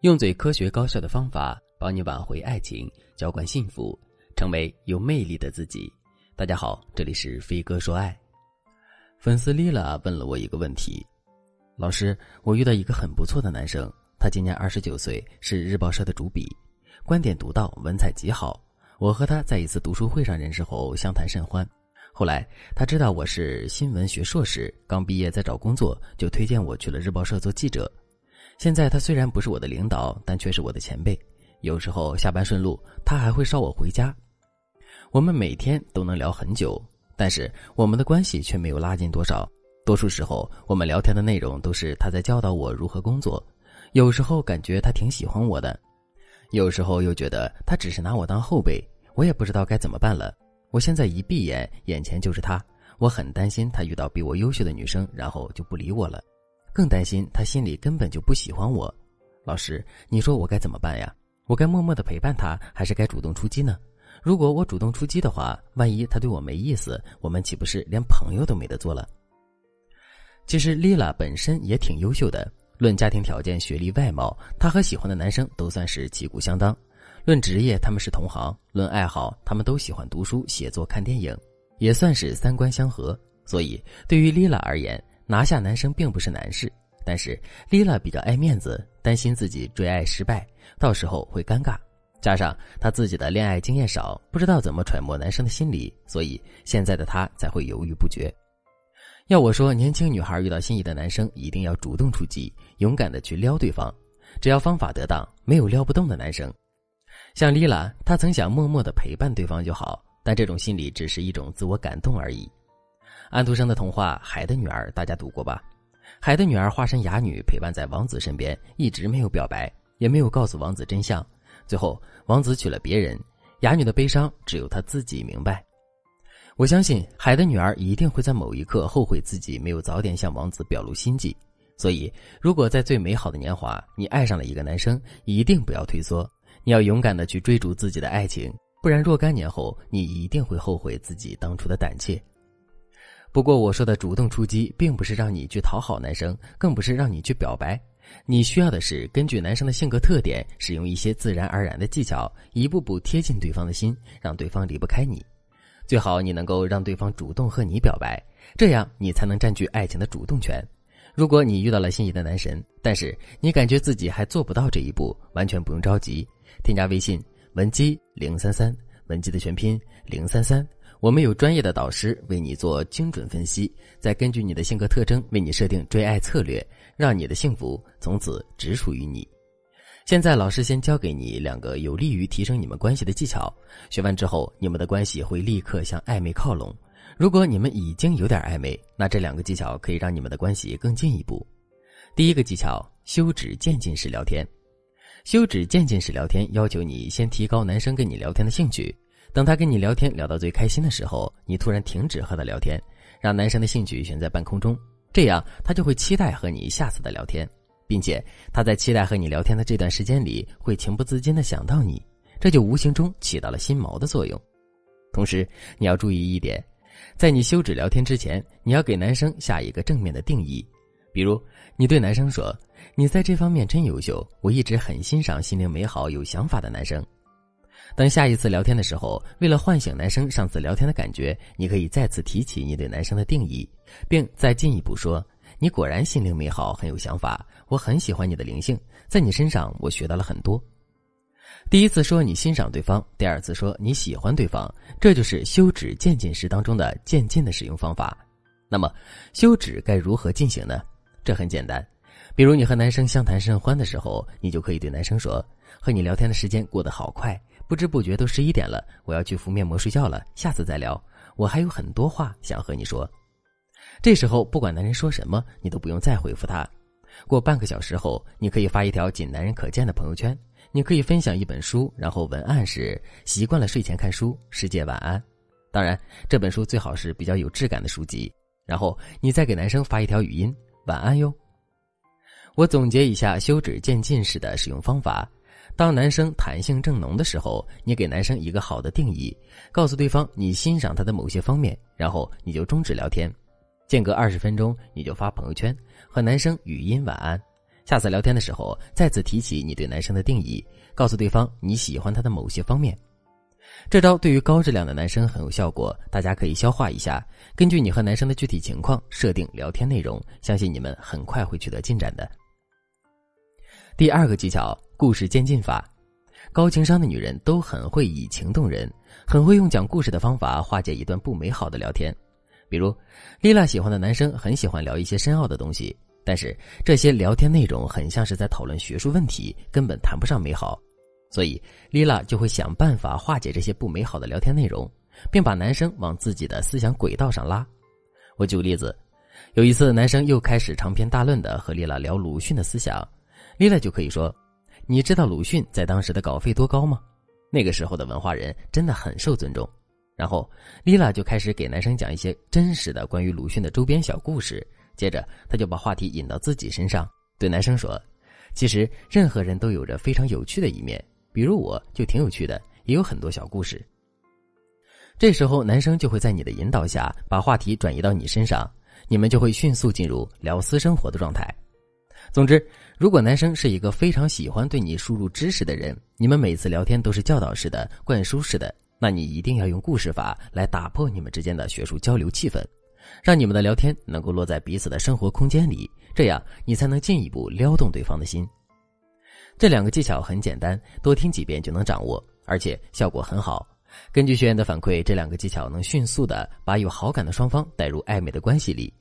用最科学高效的方法帮你挽回爱情，浇灌幸福，成为有魅力的自己。大家好，这里是飞哥说爱。粉丝丽拉问了我一个问题：老师，我遇到一个很不错的男生，他今年二十九岁，是日报社的主笔，观点独到，文采极好。我和他在一次读书会上认识后，相谈甚欢。后来他知道我是新闻学硕士，刚毕业在找工作，就推荐我去了日报社做记者。现在他虽然不是我的领导，但却是我的前辈。有时候下班顺路，他还会捎我回家。我们每天都能聊很久，但是我们的关系却没有拉近多少。多数时候，我们聊天的内容都是他在教导我如何工作。有时候感觉他挺喜欢我的，有时候又觉得他只是拿我当后辈。我也不知道该怎么办了。我现在一闭眼，眼前就是他。我很担心他遇到比我优秀的女生，然后就不理我了。更担心他心里根本就不喜欢我，老师，你说我该怎么办呀？我该默默的陪伴他，还是该主动出击呢？如果我主动出击的话，万一他对我没意思，我们岂不是连朋友都没得做了？其实丽拉本身也挺优秀的，论家庭条件、学历、外貌，她和喜欢的男生都算是旗鼓相当；论职业，他们是同行；论爱好，他们都喜欢读书、写作、看电影，也算是三观相合。所以，对于丽拉而言，拿下男生并不是难事，但是丽拉比较爱面子，担心自己追爱失败，到时候会尴尬。加上她自己的恋爱经验少，不知道怎么揣摩男生的心理，所以现在的她才会犹豫不决。要我说，年轻女孩遇到心仪的男生，一定要主动出击，勇敢的去撩对方。只要方法得当，没有撩不动的男生。像丽拉，她曾想默默的陪伴对方就好，但这种心理只是一种自我感动而已。安徒生的童话《海的女儿》，大家读过吧？海的女儿化身哑女，陪伴在王子身边，一直没有表白，也没有告诉王子真相。最后，王子娶了别人，哑女的悲伤只有她自己明白。我相信海的女儿一定会在某一刻后悔自己没有早点向王子表露心迹。所以，如果在最美好的年华你爱上了一个男生，一定不要退缩，你要勇敢的去追逐自己的爱情，不然若干年后你一定会后悔自己当初的胆怯。不过我说的主动出击，并不是让你去讨好男生，更不是让你去表白。你需要的是根据男生的性格特点，使用一些自然而然的技巧，一步步贴近对方的心，让对方离不开你。最好你能够让对方主动和你表白，这样你才能占据爱情的主动权。如果你遇到了心仪的男神，但是你感觉自己还做不到这一步，完全不用着急，添加微信文姬零三三，文姬的全拼零三三。我们有专业的导师为你做精准分析，再根据你的性格特征为你设定追爱策略，让你的幸福从此只属于你。现在，老师先教给你两个有利于提升你们关系的技巧，学完之后，你们的关系会立刻向暧昧靠拢。如果你们已经有点暧昧，那这两个技巧可以让你们的关系更进一步。第一个技巧：休止渐进式聊天。休止渐进式聊天要求你先提高男生跟你聊天的兴趣。等他跟你聊天聊到最开心的时候，你突然停止和他聊天，让男生的兴趣悬在半空中，这样他就会期待和你下次的聊天，并且他在期待和你聊天的这段时间里，会情不自禁的想到你，这就无形中起到了心锚的作用。同时，你要注意一点，在你休止聊天之前，你要给男生下一个正面的定义，比如你对男生说：“你在这方面真优秀，我一直很欣赏心灵美好、有想法的男生。”等下一次聊天的时候，为了唤醒男生上次聊天的感觉，你可以再次提起你对男生的定义，并再进一步说：“你果然心灵美好，很有想法，我很喜欢你的灵性，在你身上我学到了很多。”第一次说你欣赏对方，第二次说你喜欢对方，这就是休止渐进式当中的渐进的使用方法。那么，休止该如何进行呢？这很简单，比如你和男生相谈甚欢的时候，你就可以对男生说：“和你聊天的时间过得好快。”不知不觉都十一点了，我要去敷面膜睡觉了。下次再聊，我还有很多话想和你说。这时候不管男人说什么，你都不用再回复他。过半个小时后，你可以发一条仅男人可见的朋友圈。你可以分享一本书，然后文案是习惯了睡前看书，世界晚安。当然，这本书最好是比较有质感的书籍。然后你再给男生发一条语音，晚安哟。我总结一下休止渐进式的使用方法。当男生弹性正浓的时候，你给男生一个好的定义，告诉对方你欣赏他的某些方面，然后你就终止聊天。间隔二十分钟，你就发朋友圈和男生语音晚安。下次聊天的时候再次提起你对男生的定义，告诉对方你喜欢他的某些方面。这招对于高质量的男生很有效果，大家可以消化一下，根据你和男生的具体情况设定聊天内容，相信你们很快会取得进展的。第二个技巧，故事渐进法。高情商的女人都很会以情动人，很会用讲故事的方法化解一段不美好的聊天。比如，丽娜喜欢的男生很喜欢聊一些深奥的东西，但是这些聊天内容很像是在讨论学术问题，根本谈不上美好。所以，丽娜就会想办法化解这些不美好的聊天内容，并把男生往自己的思想轨道上拉。我举个例子，有一次男生又开始长篇大论的和丽娜聊鲁迅的思想，丽娜就可以说：“你知道鲁迅在当时的稿费多高吗？那个时候的文化人真的很受尊重。”然后，丽娜就开始给男生讲一些真实的关于鲁迅的周边小故事，接着她就把话题引到自己身上，对男生说：“其实任何人都有着非常有趣的一面。”比如我就挺有趣的，也有很多小故事。这时候男生就会在你的引导下把话题转移到你身上，你们就会迅速进入聊私生活的状态。总之，如果男生是一个非常喜欢对你输入知识的人，你们每次聊天都是教导式的、灌输式的，那你一定要用故事法来打破你们之间的学术交流气氛，让你们的聊天能够落在彼此的生活空间里，这样你才能进一步撩动对方的心。这两个技巧很简单，多听几遍就能掌握，而且效果很好。根据学员的反馈，这两个技巧能迅速的把有好感的双方带入暧昧的关系里。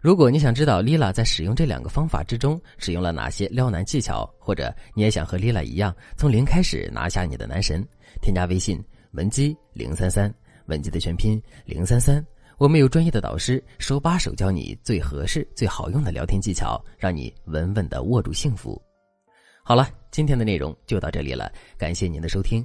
如果你想知道 Lila 在使用这两个方法之中使用了哪些撩男技巧，或者你也想和 Lila 一样从零开始拿下你的男神，添加微信文姬零三三，文姬的全拼零三三，我们有专业的导师手把手教你最合适、最好用的聊天技巧，让你稳稳的握住幸福。好了，今天的内容就到这里了，感谢您的收听。